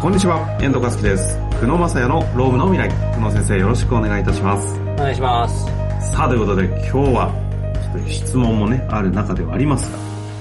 こんにちは、遠藤和樹です。久野正也のロームの未来。久野先生、よろしくお願いいたします。お願いします。さあ、ということで今日は、ちょっと質問もね、ある中ではありますが、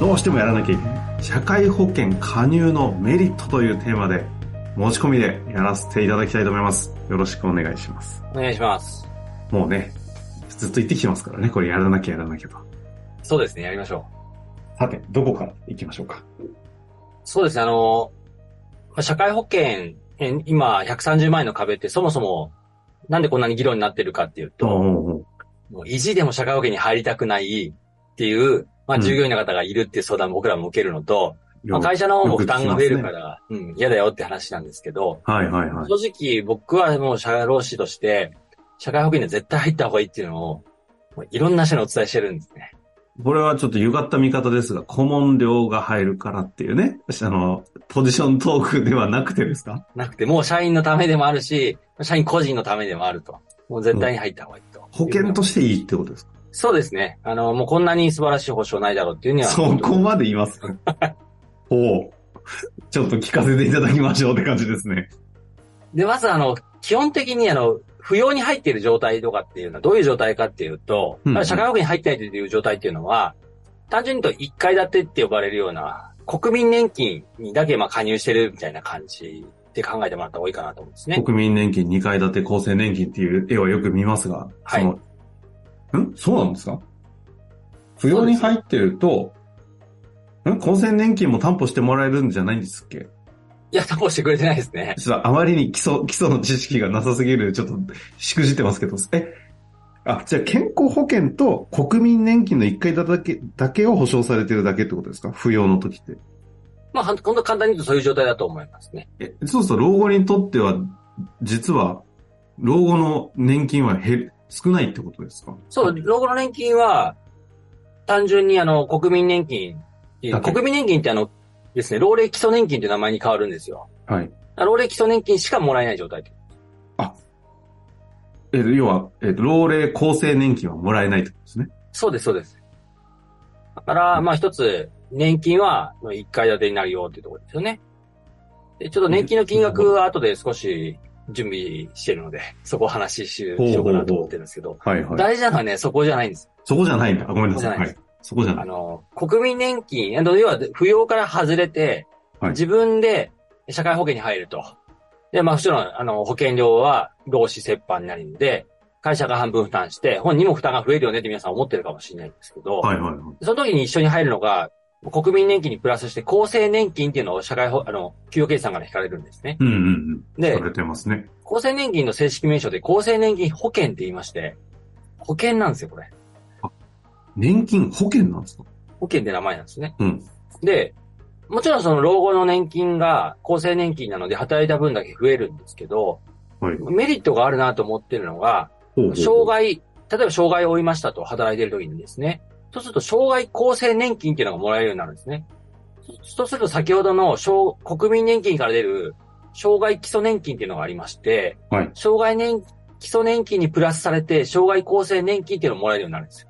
どうしてもやらなきゃいけない。社会保険加入のメリットというテーマで、持ち込みでやらせていただきたいと思います。よろしくお願いします。お願いします。もうね、ずっと言ってきてますからね、これやらなきゃやらなきゃと。そうですね、やりましょさて、どこから行きましょうか？う。そうですね、あの、まあ社会保険、え今、130万円の壁ってそもそも、なんでこんなに議論になってるかっていうと、もう意地でも社会保険に入りたくないっていう、まあ、うん従業員の方がいるっていう相談を僕らも受けるのと、まあ、よ会社の方も負担が増えるから、うん、嫌だよって話なんですけど、はいはいはい。正直僕はもう社労士として、社会保険には絶対入った方がいいっていうのを、いろんな人にお伝えしてるんですね。これはちょっと歪った見方ですが、顧問料が入るからっていうね、あの、ポジショントークではなくてですか？なくて、もう社員のためでもあるし、社員個人のためでもあると。もう絶対に入った方がいいと。保険としていいってことですか？そうですね。あの、もうこんなに素晴らしい保証ないだろうっていうには。そこまで言います おうちょっと聞かせていただきましょうって感じですね。で、まずあの、基本的にあの、扶養に入っている状態とかっていうのはどういう状態かっていうと、うんうん。社会保険に入ってないという状態っていうのは、単純に言うと一階建てって呼ばれるような、国民年金にだけまあ加入してるみたいな感じで考えてもらった方がいいかなと思うんですね。国民年金2階建て厚生年金っていう絵はよく見ますが、はい。その、ん？そうなんですか？扶養に入ってると、ん？厚生年金も担保してもらえるんじゃないんですっけ？いや、担保してくれてないですね。ちょっとあまりに基礎、基礎の知識がなさすぎる、ちょっと、しくじってますけど、え、あ、じゃあ健康保険と国民年金の一回だけ、だけを保証されてるだけってことですか？扶養の時って。まあ、ほんと、簡単に言うとそういう状態だと思いますね。え、そうすると老後にとっては、実は、老後の年金は減る、少ないってことですか？そう、老後の年金は、単純にあの、国民年金国民年金ってあの、ですね、老齢基礎年金っていう名前に変わるんですよ。はい。老齢基礎年金しかもらえない状態。え、要は、えっと、老齢厚生年金はもらえないってことですね。そうです、そうです。だから、まあ一つ、年金は一階建てになるよっていうところですよね。で、ちょっと年金の金額は後で少し準備してるので、そこをお話ししようかなと思ってるんですけど、はいはい。大事なのはね、そこじゃないんです。そこじゃないんだ。あごめんなさい。はいそこじゃない。あの、国民年金、要は扶養から外れて、はい自分で社会保険に入ると。で、まあもちろん、あの、保険料は労使折半になるので、会社が半分負担して、本人も負担が増えるよねって皆さん思ってるかもしれないんですけど、はいはいはい。その時に一緒に入るのが、国民年金にプラスして厚生年金っていうのを社会保、あの、給与計算から引かれるんですね。うんうんうん。でされてますね。厚生年金の正式名称で厚生年金保険って言いまして、保険なんですよ、これ。年金保険なんですか？保険って名前なんですね。うん。で、もちろんその老後の年金が厚生年金なので働いた分だけ増えるんですけど、はい。メリットがあるなと思ってるのが、ほうほう障害、例えば障害を負いましたと働いている時にですね、そうすると障害厚生年金っていうのがもらえるようになるんですね。そそうすると先ほどの障国民年金から出る障害基礎年金っていうのがありまして、はい障害年基礎年金にプラスされて障害厚生年金っていうのがもらえるようになるんですよ。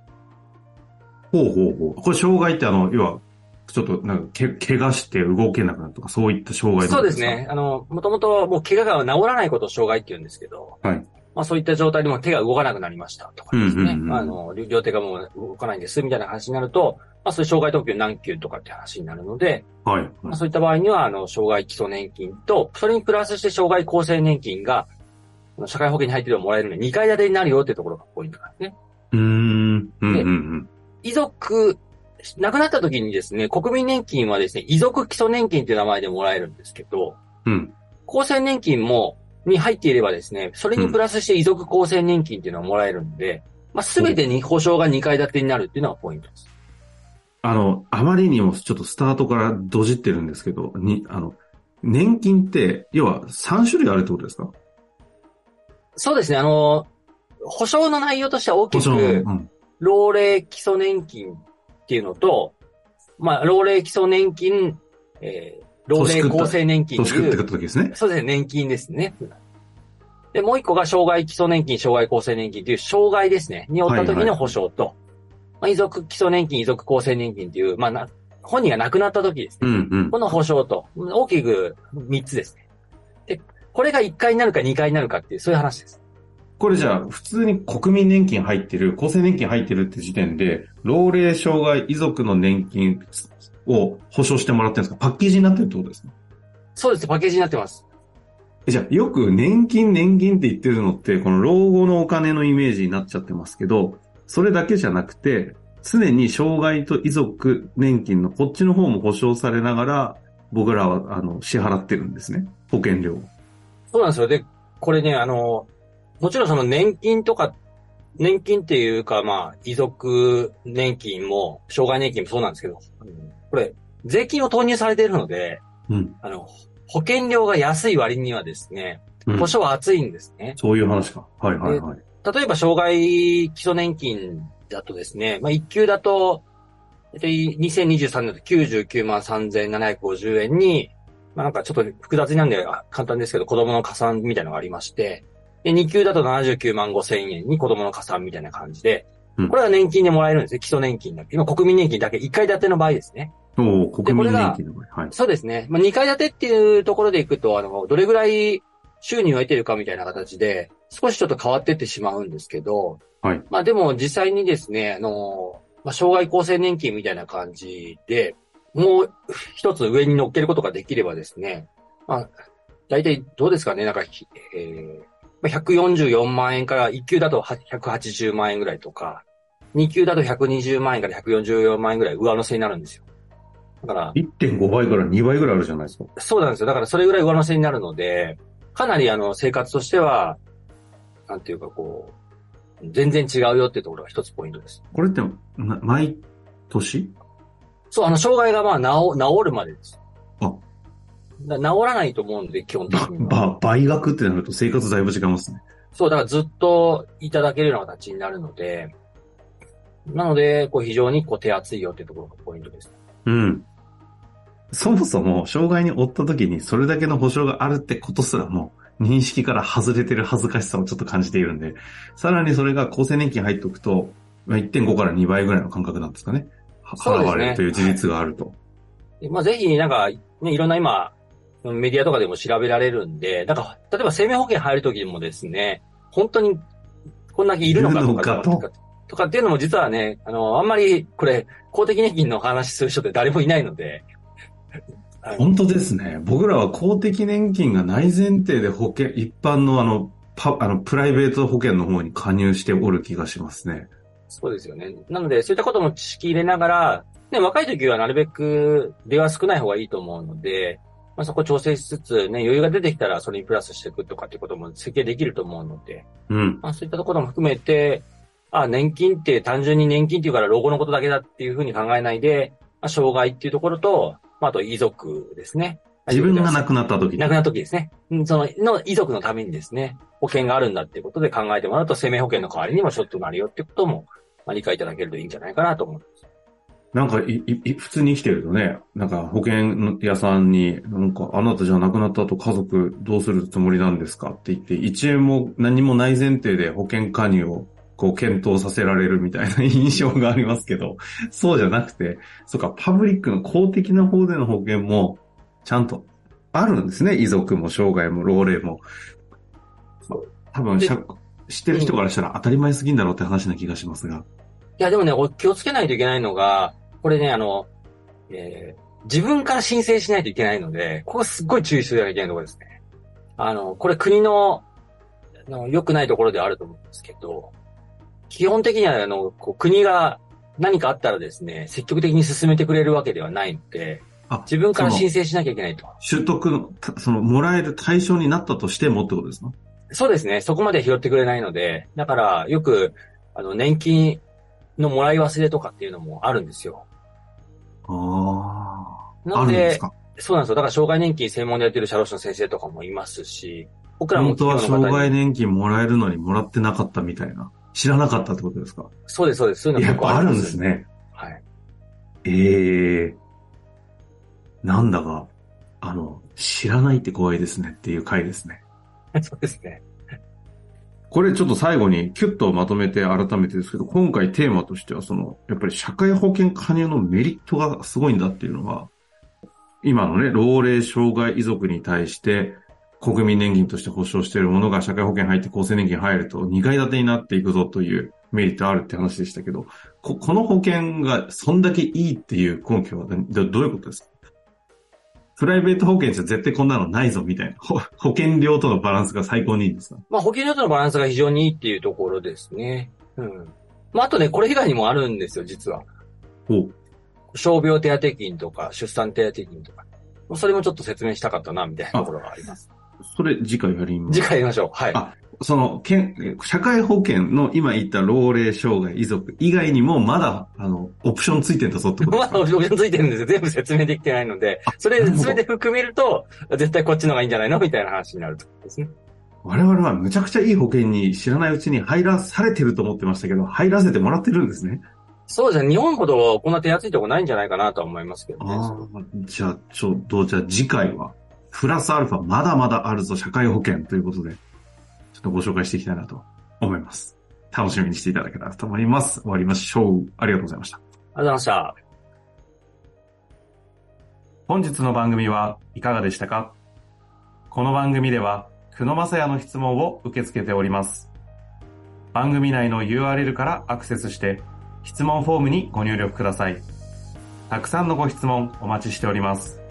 ほうほうほう。これ障害ってあの、要は、ちょっとなんかけ、怪我して動けなくなるとか、そういった障害そうですね。。あの、もともともう怪我が治らないことを障害って言うんですけど、はい。まあそういった状態でも手が動かなくなりましたとかですね。うんうんうんあの、両両手がもう動かないんですみたいな話になると、まあそういう障害特急何級とかって話になるので、はい。まあそういった場合には、あの、障害基礎年金と、それにプラスして障害厚生年金が、社会保険に入っていればもらえるので、2階建てになるよっていうところがポイントなんですね。うーん。うんうんうん。遺族、亡くなった時にですね、国民年金はですね、遺族基礎年金っていう名前でもらえるんですけど、うん。厚生年金も、に入っていればですね、それにプラスして遺族厚生年金っていうのがもらえるんで、まあ、すべてに保証が2階建てになるっていうのがポイントです。あの、あまりにもちょっとスタートからドジってるんですけど、に、あの、年金って、要は3種類あるってことですか？そうですね、あの、保証の内容としては大き。くう、ん。老齢基礎年金っていうのと、まあ、老齢基礎年金、えー、老齢厚生年金っていう時ですね。そうですね、年金ですね。で、もう一個が障害基礎年金、障害厚生年金っていう障害ですね。に負った時の保障と、まあ、遺族基礎年金、遺族厚生年金っていう、まあな、本人が亡くなった時ですね。うんうん。この保障と、大きく3つですね。で、これが1回になるか2回になるかっていう、そういう話です。これじゃあ、普通に国民年金入ってる、厚生年金入ってるって時点で、老齢障害遺族の年金を保証してもらってるんですか？パッケージになってるってことですか？そうです、パッケージになってます。えじゃあ、よく年金年金って言ってるのって、この老後のお金のイメージになっちゃってますけど、それだけじゃなくて、常に障害と遺族年金のこっちの方も保証されながら、僕らは、あの、支払ってるんですね。保険料を。そうなんですよ。で、これね、あの、もちろんその年金とか、年金っていうか、まあ、遺族年金も、障害年金もそうなんですけど、これ、税金を投入されているので、うん。あの、保険料が安い割にはですね、うん保証は厚いんですね。そういう話か。はいはいはい。例えば、障害基礎年金だとですね、まあ、一級だと、えっと2023年だと99万3750円に、まあ、なんかちょっと複雑になんであ簡単ですけど、子供の加算みたいなのがありまして、で、二級だと79万5千円に子供の加算みたいな感じでうん、これは年金でもらえるんですね。基礎年金だけ。今、国民年金だけ1階建ての場合ですね。おお国民年金の場合。はい。そうですね。まあ、2階建てっていうところでいくと、あの、どれぐらい収入を得てるかみたいな形で、少しちょっと変わってってしまうんですけど、はい。まあでも実際にですね、あの、まあ、障害厚生年金みたいな感じで、もう一つ上に乗っけることができればですね、まあ、大体どうですかね、なんか、ひえーまあ144万円から1級だと180万円ぐらいとか、2級だと120万円から144万円ぐらい上乗せになるんですよ。だから、1.5倍から2倍ぐらいあるじゃないですか。そうなんですよ。だからそれぐらい上乗せになるので、かなりあの生活としては、なんていうかこう、全然違うよっていうところが一つポイントです。これって、な毎年？そう、あの、障害がまあ治、治るまでです。あだ治らないと思うんで、基本的ば、には。ば、倍額ってなると生活だいぶ違いますね。そう、だからずっといただけるような形になるので、なので、こう非常にこう手厚いよっていうところがポイントです。うん。そもそも、障害に負った時にそれだけの保証があるってことすらも、認識から外れてる恥ずかしさをちょっと感じているんで、さらにそれが厚生年金入っておくと、まあ1.5から2倍ぐらいの感覚なんですかね。払われるという事実があると。でまあ、ぜひ、なんか、ね、いろんな今、メディアとかでも調べられるんで、なんか、例えば生命保険入るときもですね、本当にこんだけいるのかといるのかかととかっていうのも実はね、あの、あんまりこれ、公的年金の話する人って誰もいないので、本当ですね。僕らは公的年金が内前提で保険、一般のあの、パ、あの、プライベート保険の方に加入しておる気がしますね。そうですよね。なので、そういったことも知識入れながら、ね、若い時はなるべく出は少ない方がいいと思うので、まあ、そこ調整しつつ、ね、余裕が出てきたらそれにプラスしていくとかっていうことも設計できると思うので、うん。まあ、そういったところも含めて、あ、年金って単純に年金っていうから老後のことだけだっていうふうに考えないで、まあ、障害っていうところと、まあ、あと遺族ですね。自分が亡くなった時に亡くなった時ですね。うんその、の遺族のためにですね、保険があるんだっていうことで考えてもらうと、生命保険の代わりにもちょっとなるよってことも、まあ、理解いただけるといいんじゃないかなと思います。なんかい、い、い普通に生きてるとね、なんか保険屋さんに、なんか、あなたじゃあ亡くなった後家族どうするつもりなんですかって言って、1円も何もない前提で保険加入をこう検討させられるみたいな 印象がありますけど、そうじゃなくて、そうか、パブリックの公的な方での保険も、ちゃんとあるんですね。遺族も障害も老齢も。多分、でしゃ知ってる人からしたら当たり前すぎんだろうって話な気がしますが。いや、でもね、お気をつけないといけないのが、これね、あの、えー自分から申請しないといけないので、ここすっごい注意しなきゃいけないところですね。あの、これ国の、あの良くないところではあると思うんですけど、基本的には、あの、こう国が何かあったらですね、積極的に進めてくれるわけではないので、あ自分から申請しなきゃいけないと。取得の、たその、もらえる対象になったとしてもってことですか？そうですね。そこまで拾ってくれないので、だから、よく、あの、年金のもらい忘れとかっていうのもあるんですよ。ああ。なんです、か？そうなんですよ。だから、障害年金専門でやってる社労士の先生とかもいますし、僕らも本当は障害年金もらえるのにもらってなかったみたいな。知らなかったってことですか？そうです、そうです。そういうのやっ結構あるんです。ね。はい。ええなんだか、あの、知らないって怖いですねっていう回ですね。そうですね。これちょっと最後にキュッとまとめて改めてですけど、今回テーマとしてはその、やっぱり社会保険加入のメリットがすごいんだっていうのは、今のね、老齢障害遺族に対して、国民年金として保障しているものが社会保険入って厚生年金入ると2階建てになっていくぞというメリットあるって話でしたけど、ここの保険がそんだけいいっていう根拠はどどういうことですか？プライベート保険じゃ絶対こんなのないぞみたいな。保保険料とのバランスが最高にいいんですか？まあ保険料とのバランスが非常にいいっていうところですね。うん。まああとね、これ以外にもあるんですよ、実は。お傷病手当金とか出産手当金とか。それもちょっと説明したかったな、みたいなところがあります。それ次回やります。次回やりましょう。はい。あその、けん社会保険の今言った老齢障害遺族以外にもまだ、あの、オプションついてんだぞってことでますだオプションついてるんですよ。全部説明できてないので、それなるほど全て含めると、絶対こっちの方がいいんじゃないの？みたいな話になるとですね。我々はむちゃくちゃいい保険に知らないうちに入らされてると思ってましたけど、入らせてもらってるんですね。そうですね。日本ほどこんな手厚いとこないんじゃないかなとは思いますけどね。ああ、じゃあ、ちょっと、じゃあ次回は、プラスアルファまだまだあるぞ社会保険ということで、っとご紹介していきたいなと思います。楽しみにしていただけたらと思います。終わりましょう。ありがとうございました。ありがとうございました。本日の番組はいかがでしたか？この番組では、久野正也の質問を受け付けております。番組内の URL からアクセスして、質問フォームにご入力ください。たくさんのご質問お待ちしております。